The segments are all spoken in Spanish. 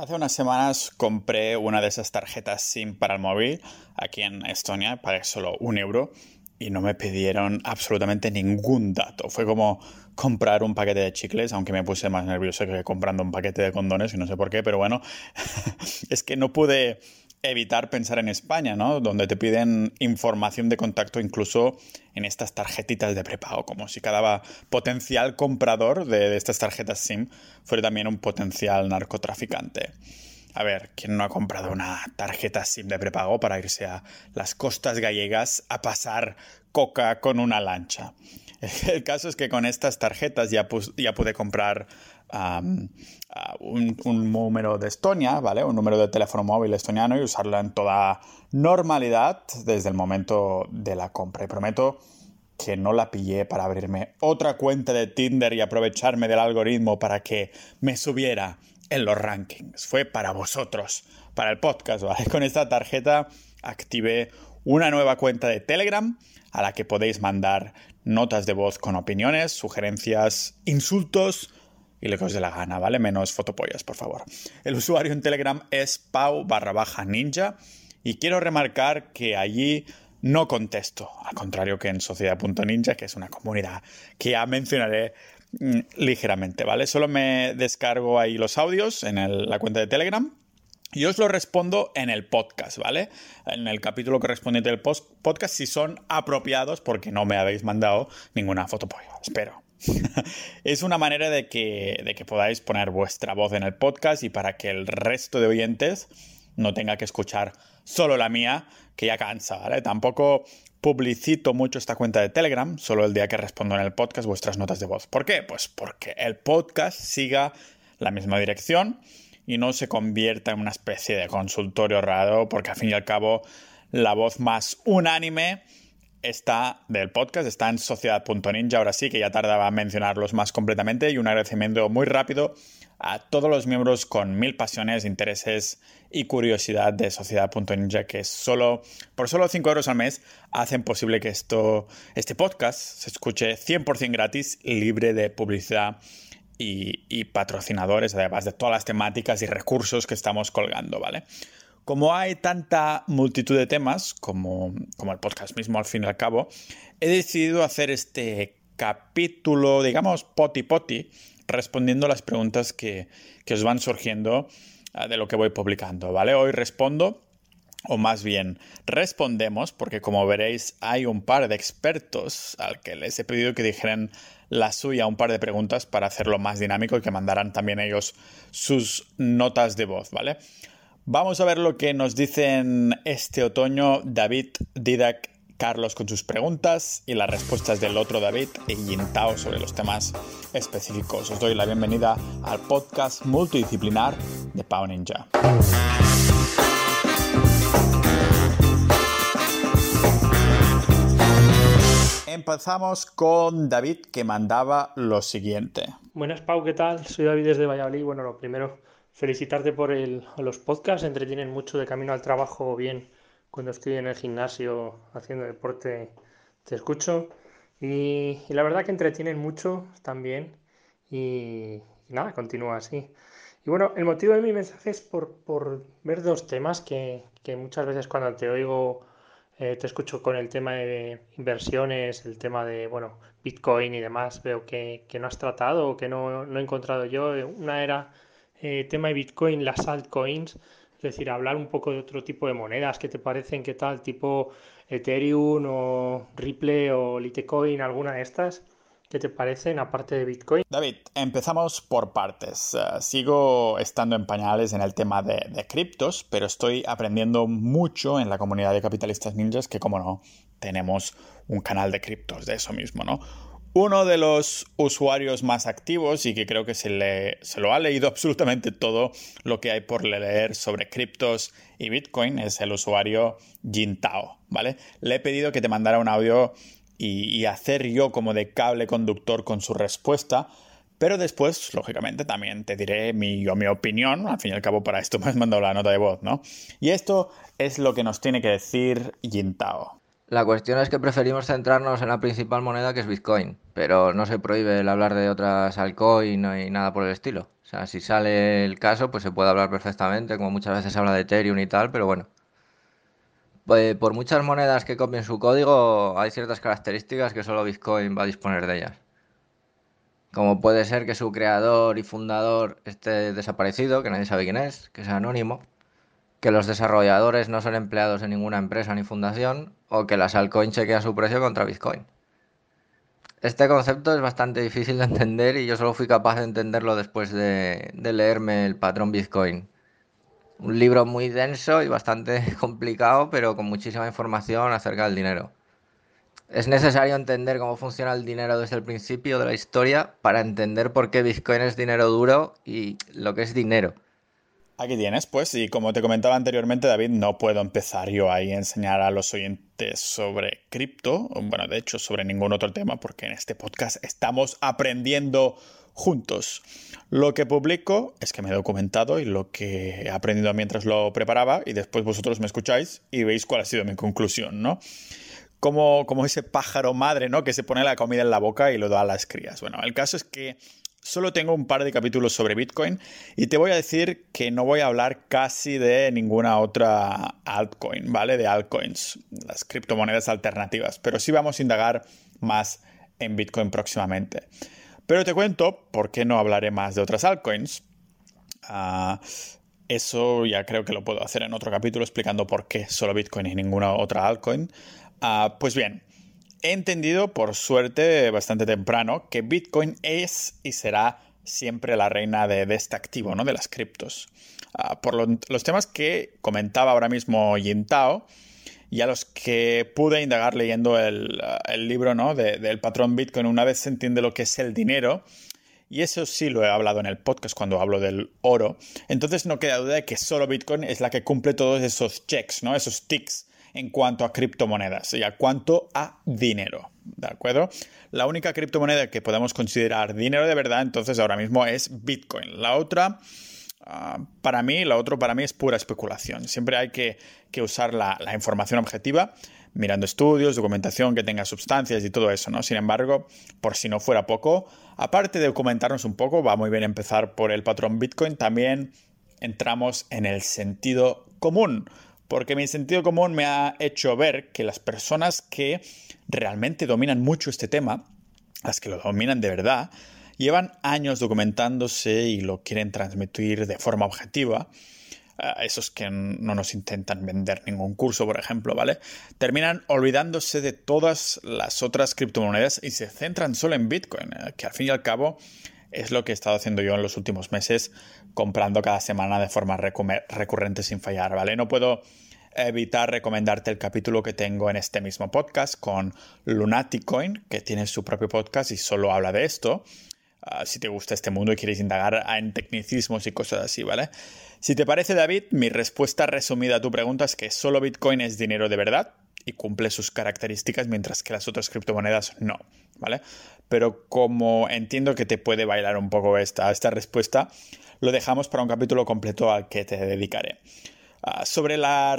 Hace unas semanas compré una de esas tarjetas SIM para el móvil aquí en Estonia, pagué solo un euro y no me pidieron absolutamente ningún dato. Fue como comprar un paquete de chicles, aunque me puse más nervioso que comprando un paquete de condones y no sé por qué, pero bueno, es que no pude evitar pensar en España, ¿no? Donde te piden información de contacto incluso en estas tarjetitas de prepago, como si cada potencial comprador de, estas tarjetas SIM fuera también un potencial narcotraficante. A ver, ¿quién no ha comprado una tarjeta SIM de prepago para irse a las costas gallegas a pasar coca con una lancha? El caso es que con estas tarjetas ya, pude comprar un, número de Estonia, ¿vale? Un número de teléfono móvil estoniano y usarlo en toda normalidad desde el momento de la compra. Y prometo que no la pillé para abrirme otra cuenta de Tinder y aprovecharme del algoritmo para que me subiera en los rankings. Fue para vosotros, para el podcast, ¿vale? Con esta tarjeta activé una nueva cuenta de Telegram a la que podéis mandar notas de voz con opiniones, sugerencias, insultos y lo que os dé la gana, ¿vale? Menos fotopollas, por favor. El usuario en Telegram es pau barra baja ninja y quiero remarcar que allí no contesto, al contrario que en sociedad.ninja, que es una comunidad que ya mencionaré mm, ligeramente, ¿vale? Solo me descargo ahí los audios en la cuenta de Telegram y os lo respondo en el podcast, ¿vale? En el capítulo correspondiente del podcast, si son apropiados, porque no me habéis mandado ninguna fotopolla. Espero. es una manera de que, de que podáis poner vuestra voz en el podcast y para que el resto de oyentes no tenga que escuchar solo la mía, que ya cansa, ¿vale? Tampoco publicito mucho esta cuenta de Telegram, solo el día que respondo en el podcast vuestras notas de voz. ¿Por qué? Pues porque el podcast siga la misma dirección y no se convierta en una especie de consultorio raro, porque al fin y al cabo la voz más unánime está del podcast, está en sociedad.ninja, ahora sí que ya tardaba en mencionarlos más completamente y un agradecimiento muy rápido a todos los miembros con mil pasiones, intereses y curiosidad de sociedad.ninja que solo, por solo 5 euros al mes hacen posible que esto, este podcast se escuche 100% gratis, libre de publicidad y, patrocinadores, además de todas las temáticas y recursos que estamos colgando, ¿vale? Como hay tanta multitud de temas, como, como el podcast mismo al fin y al cabo, he decidido hacer este capítulo, digamos, poti poti, respondiendo las preguntas que, que os van surgiendo ah, de lo que voy publicando, ¿vale? Hoy respondo o más bien respondemos, porque como veréis hay un par de expertos al que les he pedido que dijeran la suya un par de preguntas para hacerlo más dinámico y que mandaran también ellos sus notas de voz, ¿vale? Vamos a ver lo que nos dicen este otoño David, Didac, Carlos con sus preguntas y las respuestas del otro David y Yintao sobre los temas específicos. Os doy la bienvenida al podcast multidisciplinar de Pau Ninja. Empezamos con David que mandaba lo siguiente. Buenas Pau, ¿qué tal? Soy David desde Valladolid. Bueno, lo primero, felicitarte por los podcasts, entretienen mucho de camino al trabajo bien cuando estoy en el gimnasio haciendo deporte, te escucho. Y, la verdad que entretienen mucho también y, nada, continúa así. Y bueno, el motivo de mi mensaje es por, ver dos temas que muchas veces cuando te oigo eh, te escucho con el tema de inversiones, el tema de, bueno, Bitcoin y demás, veo que, no has tratado o que no, he encontrado yo. Una era eh, tema de Bitcoin, las altcoins, es decir, hablar un poco de otro tipo de monedas. Que te parecen, qué tal, tipo Ethereum o Ripple o Litecoin, alguna de estas. ¿Qué te parecen aparte de Bitcoin? David, empezamos por partes. Eh, sigo estando en pañales en el tema de, criptos, pero estoy aprendiendo mucho en la comunidad de capitalistas ninjas que, como no, tenemos un canal de criptos de eso mismo, ¿no? Uno de los usuarios más activos y que creo que se, le, lo ha leído absolutamente todo lo que hay por leer sobre criptos y Bitcoin es el usuario Jintao, ¿vale? Le he pedido que te mandara un audio y, hacer yo como de cable conductor con su respuesta. Pero después, lógicamente, también te diré mi, mi opinión. Al fin y al cabo, para esto me has mandado la nota de voz, ¿no? Y esto es lo que nos tiene que decir Yintao. La cuestión es que preferimos centrarnos en la principal moneda que es Bitcoin, pero no se prohíbe el hablar de otras altcoins y nada por el estilo. O sea, si sale el caso, pues se puede hablar perfectamente, como muchas veces se habla de Ethereum y tal, pero bueno. Pues por muchas monedas que copien su código, hay ciertas características que solo Bitcoin va a disponer de ellas. Como puede ser que su creador y fundador esté desaparecido, que nadie sabe quién es, que sea anónimo que los desarrolladores no son empleados en ninguna empresa ni fundación o que las altcoins chequean su precio contra Bitcoin. Este concepto es bastante difícil de entender y yo solo fui capaz de entenderlo después de, de leerme el patrón Bitcoin. Un libro muy denso y bastante complicado, pero con muchísima información acerca del dinero. Es necesario entender cómo funciona el dinero desde el principio de la historia para entender por qué Bitcoin es dinero duro y lo que es dinero. Aquí tienes, pues, y como te comentaba anteriormente, David, no puedo empezar yo ahí a enseñar a los oyentes sobre cripto, bueno, de hecho, sobre ningún otro tema, porque en este podcast estamos aprendiendo juntos. Lo que publico es que me he documentado y lo que he aprendido mientras lo preparaba, y después vosotros me escucháis y veis cuál ha sido mi conclusión, ¿no? Como, como ese pájaro madre, ¿no? Que se pone la comida en la boca y lo da a las crías. Bueno, el caso es que Solo tengo un par de capítulos sobre Bitcoin y te voy a decir que no voy a hablar casi de ninguna otra altcoin, ¿vale? De altcoins, las criptomonedas alternativas, pero sí vamos a indagar más en Bitcoin próximamente. Pero te cuento por qué no hablaré más de otras altcoins. Ah, eso ya creo que lo puedo hacer en otro capítulo explicando por qué solo Bitcoin y ninguna otra altcoin. Ah, pues bien, he entendido, por suerte, bastante temprano, que Bitcoin es y será siempre la reina de, este activo, ¿no? De las criptos. Ah, por los temas que comentaba ahora mismo Yintao y a los que pude indagar leyendo el, ah, libro ¿no? del patrón Bitcoin, una vez se entiende lo que es el dinero, y eso sí lo he hablado en el podcast cuando hablo del oro, entonces no queda duda de que solo Bitcoin es la que cumple todos esos checks, ¿no? esos ticks en cuanto a criptomonedas y a cuanto a dinero. ¿De acuerdo? La única criptomoneda que podemos considerar dinero de verdad entonces ahora mismo es Bitcoin. La otra, ah, para mí, la otra para mí es pura especulación. Siempre hay que, usar la, información objetiva mirando estudios, documentación que tenga sustancias y todo eso, ¿no? Sin embargo, por si no fuera poco, aparte de documentarnos un poco, va muy bien empezar por el patrón Bitcoin, también entramos en el sentido común porque mi sentido común me ha hecho ver que las personas que realmente dominan mucho este tema, las que lo dominan de verdad, llevan años documentándose y lo quieren transmitir de forma objetiva. esos que no nos intentan vender ningún curso, por ejemplo, ¿vale? Terminan olvidándose de todas las otras criptomonedas y se centran solo en Bitcoin, eh, que al fin y al cabo es lo que he estado haciendo yo en los últimos meses, comprando cada semana de forma recurrente sin fallar, ¿vale? No puedo evitar recomendarte el capítulo que tengo en este mismo podcast con Lunaticoin, que tiene su propio podcast y solo habla de esto. Si te gusta este mundo y quieres indagar en tecnicismos y cosas así, ¿vale? Si te parece, David, mi respuesta resumida a tu pregunta es que solo Bitcoin es dinero de verdad y cumple sus características, mientras que las otras criptomonedas no, ¿vale? Pero como entiendo que te puede bailar un poco esta, esta respuesta, lo dejamos para un capítulo completo al que te dedicaré. Ah, sobre la,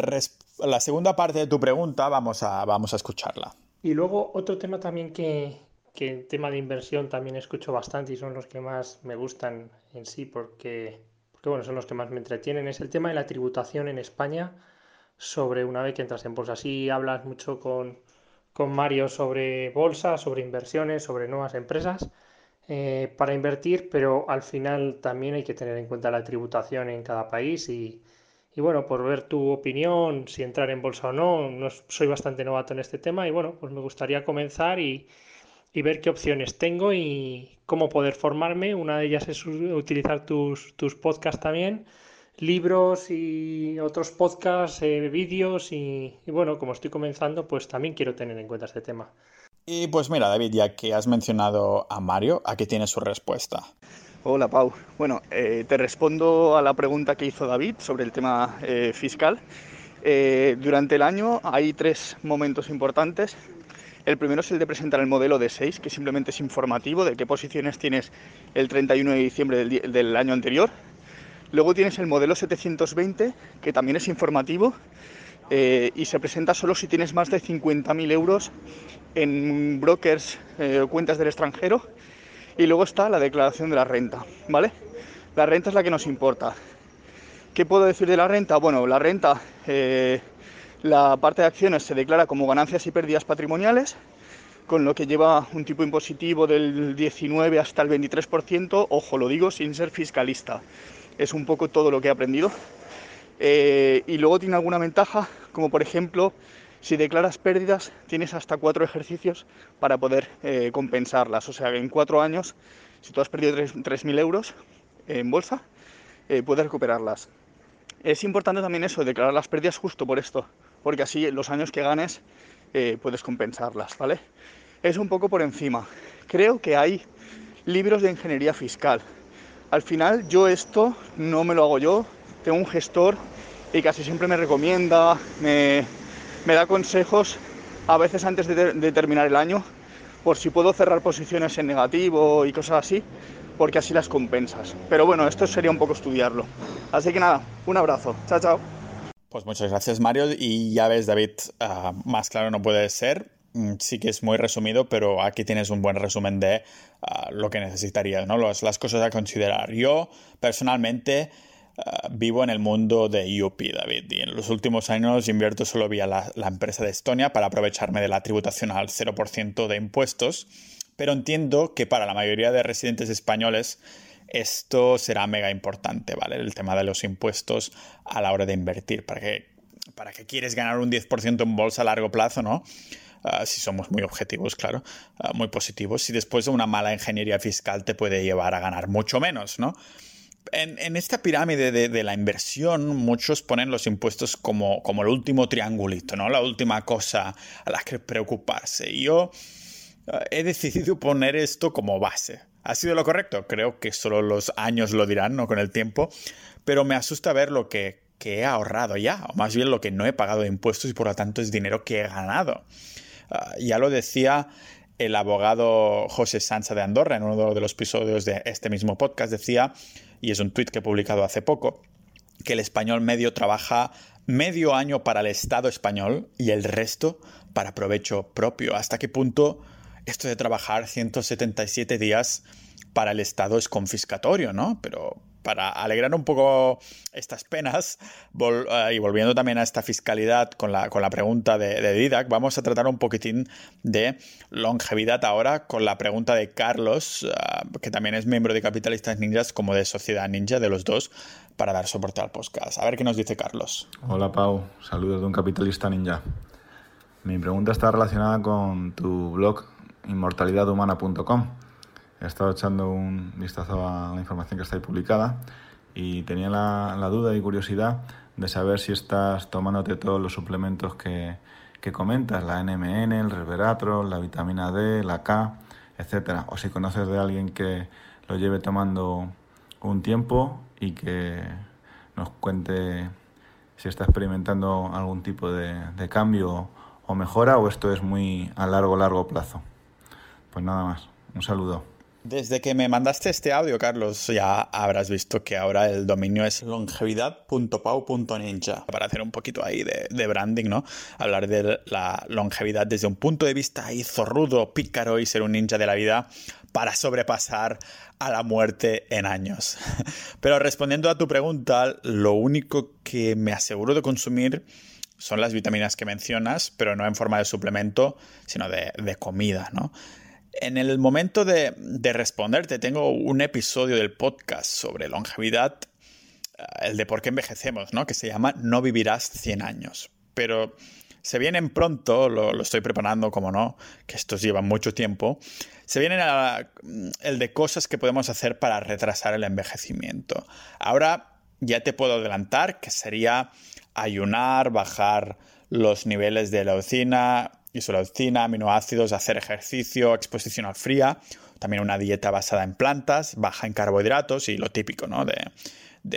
segunda parte de tu pregunta, vamos a escucharla. Y luego otro tema también que, que tema de inversión también escucho bastante y son los que más me gustan en sí porque, porque bueno, son los que más me entretienen, es el tema de la tributación en España sobre una vez que entras en bolsa. Sí hablas mucho con, con Mario sobre bolsa, sobre inversiones, sobre nuevas empresas eh, para invertir, pero al final también hay que tener en cuenta la tributación en cada país y, y bueno, por ver tu opinión, si entrar en bolsa o no, no soy bastante novato en este tema y bueno, pues me gustaría comenzar y, y ver qué opciones tengo y cómo poder formarme. Una de ellas es utilizar tus, tus podcasts también, libros y otros podcasts, eh, vídeos y, y bueno, como estoy comenzando, pues también quiero tener en cuenta este tema. Y pues mira, David, ya que has mencionado a Mario, aquí tienes su respuesta. Hola Pau. Bueno, eh, te respondo a la pregunta que hizo David sobre el tema eh, fiscal. Eh, durante el año hay tres momentos importantes. El primero es el de presentar el modelo de 6, que simplemente es informativo de qué posiciones tienes el 31 de diciembre del, año anterior. Luego tienes el modelo 720, que también es informativo, eh, y se presenta solo si tienes más de 50.000 euros en brokers o cuentas del extranjero. Y luego está la declaración de la renta, ¿vale? La renta es la que nos importa. ¿Qué puedo decir de la renta? Bueno, la renta, la parte de acciones se declara como ganancias y pérdidas patrimoniales con lo que lleva un tipo impositivo del 19 hasta el 23%, ojo, lo digo sin ser fiscalista, es un poco todo lo que he aprendido. Eh, y luego tiene alguna ventaja, como por ejemplo, si declaras pérdidas, tienes hasta cuatro ejercicios para poder eh, compensarlas. O sea en cuatro años, si tú has perdido 3.000 euros en bolsa, eh, puedes recuperarlas. Es importante también eso, declarar las pérdidas justo por esto, porque así los años que ganes puedes compensarlas, ¿vale? es un poco por encima. Creo que hay libros de ingeniería fiscal. Al final yo esto no me lo hago yo, tengo un gestor y casi siempre me recomienda, me, da consejos a veces antes de, terminar el año por si puedo cerrar posiciones en negativo y cosas así, porque así las compensas. Pero bueno, esto sería un poco estudiarlo. Así que nada, un abrazo. Chao, chao. Pues muchas gracias Mario y ya ves David, ah, más claro no puede ser. Mm, sí que es muy resumido, pero aquí tienes un buen resumen de ah, lo que necesitarías, ¿no? las cosas a considerar. Yo, personalmente, ah, vivo en el mundo de UP, David, y en los últimos años invierto solo vía la, la empresa de Estonia para aprovecharme de la tributación al 0% de impuestos, pero entiendo que para la mayoría de residentes españoles esto será mega importante, ¿vale? El tema de los impuestos a la hora de invertir. ¿Para qué, para quieres ganar un 10% en bolsa a largo plazo, no? Ah, si somos muy objetivos, claro, ah, muy positivos, si después de una mala ingeniería fiscal te puede llevar a ganar mucho menos, ¿no? En, esta pirámide de, la inversión, muchos ponen los impuestos como, como el último triangulito, ¿no? La última cosa a la que preocuparse. yo ah, he decidido poner esto como base. ¿Ha sido lo correcto? Creo que solo los años lo dirán, ¿no? Con el tiempo. Pero me asusta ver lo que, que he ahorrado ya, o más bien lo que no he pagado de impuestos y por lo tanto es dinero que he ganado. Ah, ya lo decía el abogado José Sancha de Andorra en uno de los episodios de este mismo podcast, decía, y es un tuit que he publicado hace poco, que el español medio trabaja medio año para el Estado español y el resto para provecho propio. ¿Hasta qué punto esto de trabajar 177 días para el Estado es confiscatorio, ¿no? Pero, para alegrar un poco estas penas eh, y volviendo también a esta fiscalidad con la, con la pregunta de, Didac, vamos a tratar un poquitín de longevidad ahora con la pregunta de Carlos, eh, que también es miembro de Capitalistas Ninjas como de Sociedad Ninja, de los dos, para dar soporte al podcast. A ver qué nos dice Carlos. Hola Pau, saludos de un capitalista ninja. Mi pregunta está relacionada con tu blog inmortalidadhumana.com he estado echando un vistazo a la información que está ahí publicada y tenía la, duda y curiosidad de saber si estás tomándote todos los suplementos que, que comentas, la NMN, el resveratrol, la vitamina D, la K, etcétera, o si conoces de alguien que lo lleve tomando un tiempo y que nos cuente si está experimentando algún tipo de, de cambio o mejora o esto es muy a largo, largo plazo. Pues nada más, un saludo. Desde que me mandaste este audio, Carlos, ya habrás visto que ahora el dominio es longevidad.pau.ninja. Para hacer un poquito ahí de, branding, ¿no? Hablar de la longevidad desde un punto de vista ahí zorrudo, pícaro y ser un ninja de la vida para sobrepasar a la muerte en años. Pero respondiendo a tu pregunta, lo único que me aseguro de consumir son las vitaminas que mencionas, pero no en forma de suplemento, sino de, de comida, ¿no? En el momento de, responderte, tengo un episodio del podcast sobre longevidad, eh, el de por qué envejecemos, ¿no? Que se llama No vivirás 100 años. Pero se vienen pronto, lo, estoy preparando, como no, que estos llevan mucho tiempo. Se viene el de cosas que podemos hacer para retrasar el envejecimiento. Ahora ya te puedo adelantar que sería ayunar, bajar los niveles de leucina, isoleucina, aminoácidos, hacer ejercicio, exposición al fría, también una dieta basada en plantas, baja en carbohidratos y lo típico, ¿no? De,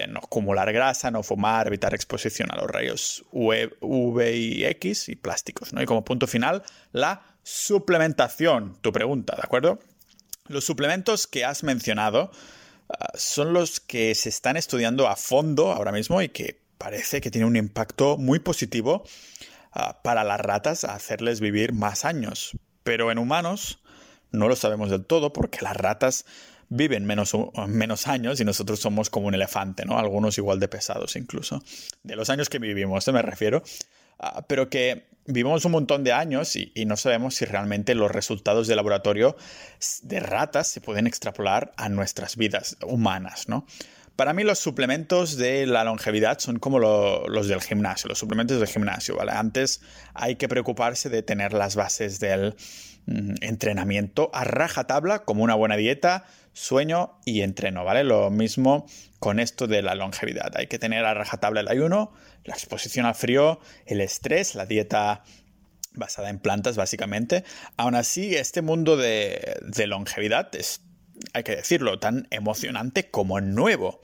no acumular grasa, no fumar, evitar exposición a los rayos UV y X y plásticos, ¿no? Y como punto final, la suplementación, tu pregunta, ¿de acuerdo? Los suplementos que has mencionado ah, son los que se están estudiando a fondo ahora mismo y que parece que tiene un impacto muy positivo uh, para las ratas a hacerles vivir más años. Pero en humanos no lo sabemos del todo porque las ratas viven menos, menos años y nosotros somos como un elefante, ¿no? Algunos igual de pesados incluso. De los años que vivimos, me refiero. Uh, pero que vivimos un montón de años y, no sabemos si realmente los resultados de laboratorio de ratas se pueden extrapolar a nuestras vidas humanas, ¿no? Para mí los suplementos de la longevidad son como lo, los del gimnasio, los suplementos del gimnasio, ¿vale? Antes hay que preocuparse de tener las bases del mm, entrenamiento a rajatabla, como una buena dieta, sueño y entreno, ¿vale? Lo mismo con esto de la longevidad. Hay que tener a rajatabla el ayuno, la exposición al frío, el estrés, la dieta basada en plantas, básicamente. Aún así, este mundo de, de longevidad es hay que decirlo, tan emocionante como nuevo.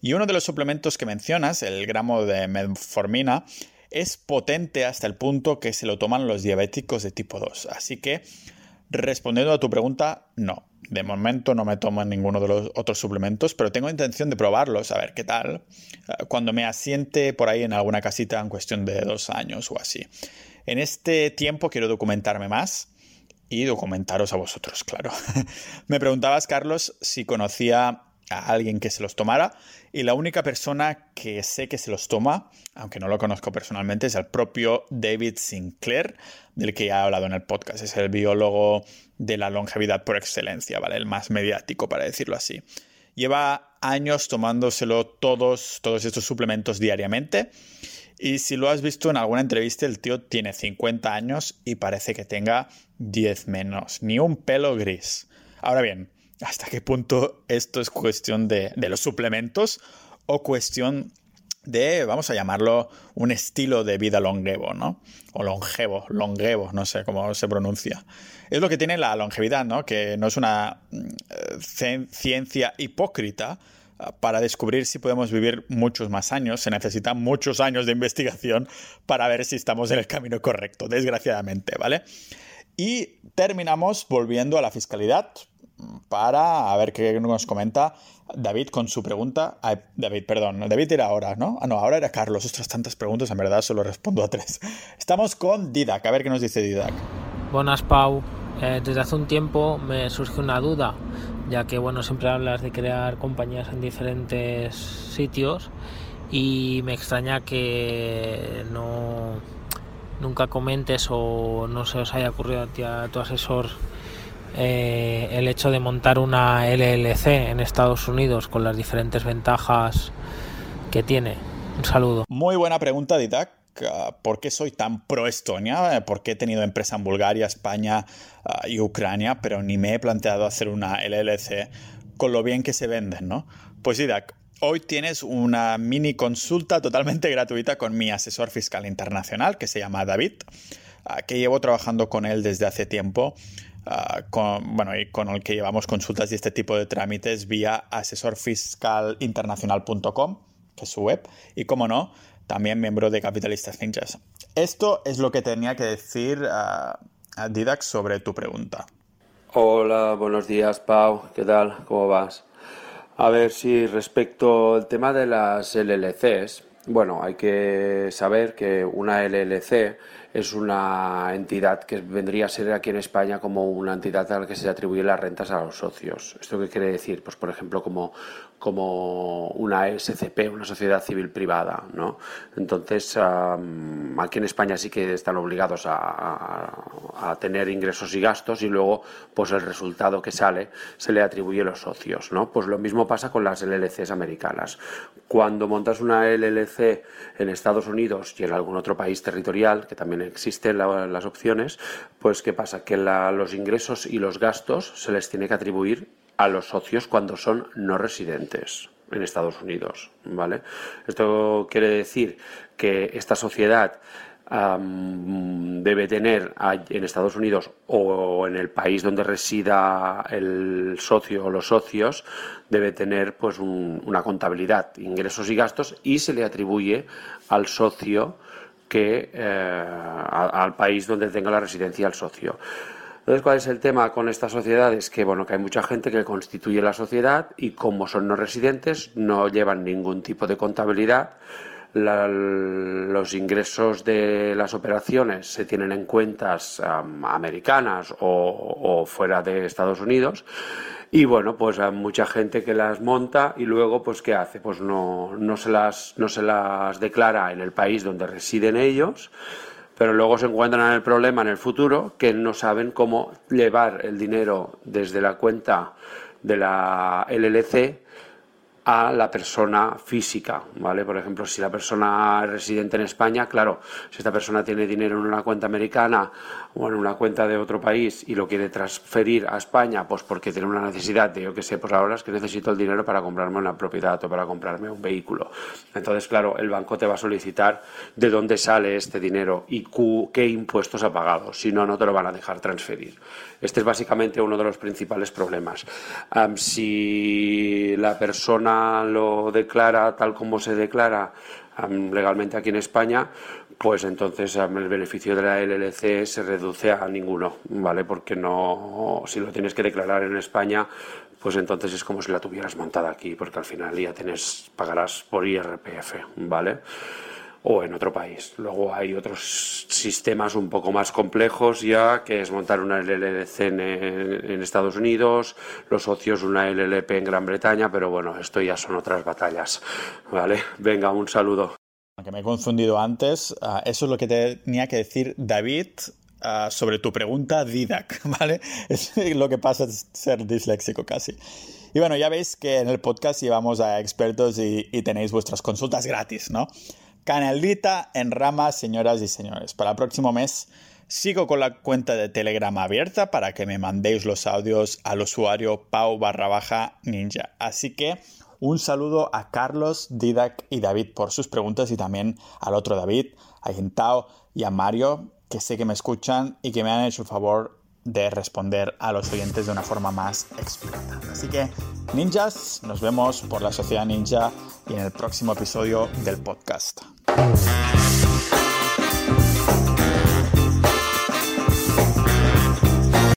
Y uno de los suplementos que mencionas, el gramo de metformina, es potente hasta el punto que se lo toman los diabéticos de tipo 2. Así que, respondiendo a tu pregunta, no. De momento no me tomo ninguno de los otros suplementos, pero tengo intención de probarlos, a ver qué tal, eh, cuando me asiente por ahí en alguna casita en cuestión de dos años o así. En este tiempo quiero documentarme más y documentaros a vosotros, claro. Me preguntabas, Carlos, si conocía a alguien que se los tomara y la única persona que sé que se los toma, aunque no lo conozco personalmente, es el propio David Sinclair, del que ya he hablado en el podcast. Es el biólogo de la longevidad por excelencia, ¿vale? El más mediático, para decirlo así. Lleva años tomándoselo todos, todos estos suplementos diariamente y si lo has visto en alguna entrevista, el tío tiene 50 años y parece que tenga 10 menos, ni un pelo gris. Ahora bien, ¿hasta qué punto esto es cuestión de, los suplementos o cuestión de, vamos a llamarlo, un estilo de vida longevo, ¿no? O longevo, longevo, no sé cómo se pronuncia. Es lo que tiene la longevidad, ¿no? Que no es una mm, ciencia hipócrita, para descubrir si podemos vivir muchos más años. Se necesitan muchos años de investigación para ver si estamos en el camino correcto, desgraciadamente, ¿vale? Y terminamos volviendo a la fiscalidad para ver qué nos comenta David con su pregunta. David, perdón, David era ahora, ¿no? Ah, no, ahora era Carlos. Ostras, tantas preguntas, en verdad solo respondo a tres. Estamos con Didac, a ver qué nos dice Didac. Buenas, Pau. Eh, desde hace un tiempo me surge una duda ya que bueno, siempre hablas de crear compañías en diferentes sitios y me extraña que no nunca comentes o no se os haya ocurrido a, tu asesor eh, el hecho de montar una LLC en Estados Unidos con las diferentes ventajas que tiene. Un saludo. Muy buena pregunta, Didac. ¿Por qué soy tan pro Estonia? ¿Por qué he tenido empresa en Bulgaria, España ah, y Ucrania? Pero ni me he planteado hacer una LLC con lo bien que se venden, ¿no? Pues Idak, hoy tienes una mini consulta totalmente gratuita con mi asesor fiscal internacional que se llama David, ah, que llevo trabajando con él desde hace tiempo. Ah, con, bueno, y con el que llevamos consultas y este tipo de trámites vía asesorfiscalinternacional.com, que es su web, y como no, también miembro de Capitalistas Ninjas. Esto es lo que tenía que decir a, Didax sobre tu pregunta. Hola, buenos días, Pau. ¿Qué tal? ¿Cómo vas? A ver si respecto al tema de las LLCs, bueno, hay que saber que una LLC es una entidad que vendría a ser aquí en España como una entidad a la que se atribuyen las rentas a los socios. ¿Esto qué quiere decir? Pues, por ejemplo, como, como una SCP, una sociedad civil privada, ¿no? Entonces, aquí en España sí que están obligados a, a, tener ingresos y gastos y luego, pues el resultado que sale se le atribuye a los socios, ¿no? Pues lo mismo pasa con las LLCs americanas. Cuando montas una LLC en Estados Unidos y en algún otro país territorial, que también existen las opciones, pues ¿qué pasa? Que los ingresos y los gastos se les tiene que atribuir a los socios cuando son no residentes en Estados Unidos, ¿vale? Esto quiere decir que esta sociedad debe tener en Estados Unidos o en el país donde resida el socio o los socios debe tener pues una contabilidad ingresos y gastos y se le atribuye al socio que eh, al país donde tenga la residencia el socio. Entonces, ¿cuál es el tema con estas sociedades? Que bueno, que hay mucha gente que constituye la sociedad y como son no residentes no llevan ningún tipo de contabilidad los ingresos de las operaciones se tienen en cuentas americanas o, fuera de Estados Unidos. Y bueno, pues hay mucha gente que las monta y luego, pues, ¿qué hace? Pues no, no, se las, no se las declara en el país donde residen ellos, pero luego se encuentran en el problema en el futuro que no saben cómo llevar el dinero desde la cuenta de la LLC a la persona física, ¿vale? Por ejemplo, si la persona es residente en España, claro, si esta persona tiene dinero en una cuenta americana o en una cuenta de otro país y lo quiere transferir a España, pues porque tiene una necesidad de, yo qué sé, pues ahora es que necesito el dinero para comprarme una propiedad o para comprarme un vehículo. Entonces, claro, el banco te va a solicitar de dónde sale este dinero y qué impuestos ha pagado. Si no, no te lo van a dejar transferir. Este es básicamente uno de los principales problemas. si la persona lo declara tal como se declara legalmente aquí en España, pues entonces el beneficio de la LLC se reduce a ninguno, ¿vale? Porque no, si lo tienes que declarar en España, pues entonces es como si la tuvieras montada aquí, porque al final ya tienes, pagarás por IRPF, ¿vale? O en otro país. Luego hay otros sistemas un poco más complejos ya, que es montar una LLC en, en, Estados Unidos, los socios una LLP en Gran Bretaña, pero bueno, esto ya son otras batallas. ¿Vale? Venga, un saludo. Que me he confundido antes, ah, eso es lo que tenía que decir David ah, sobre tu pregunta Didac, ¿vale? Es lo que pasa es ser disléxico casi. Y bueno, ya veis que en el podcast llevamos a expertos y, y tenéis vuestras consultas gratis, ¿no? Canaldita en rama, señoras y señores. Para el próximo mes sigo con la cuenta de Telegram abierta para que me mandéis los audios al usuario pau barra baja ninja. Así que un saludo a Carlos, Didac y David por sus preguntas y también al otro David, a Gentao y a Mario, que sé que me escuchan y que me han hecho el favor de responder a los oyentes de una forma más explícita. Así que, ninjas, nos vemos por la Sociedad Ninja y en el próximo episodio del podcast.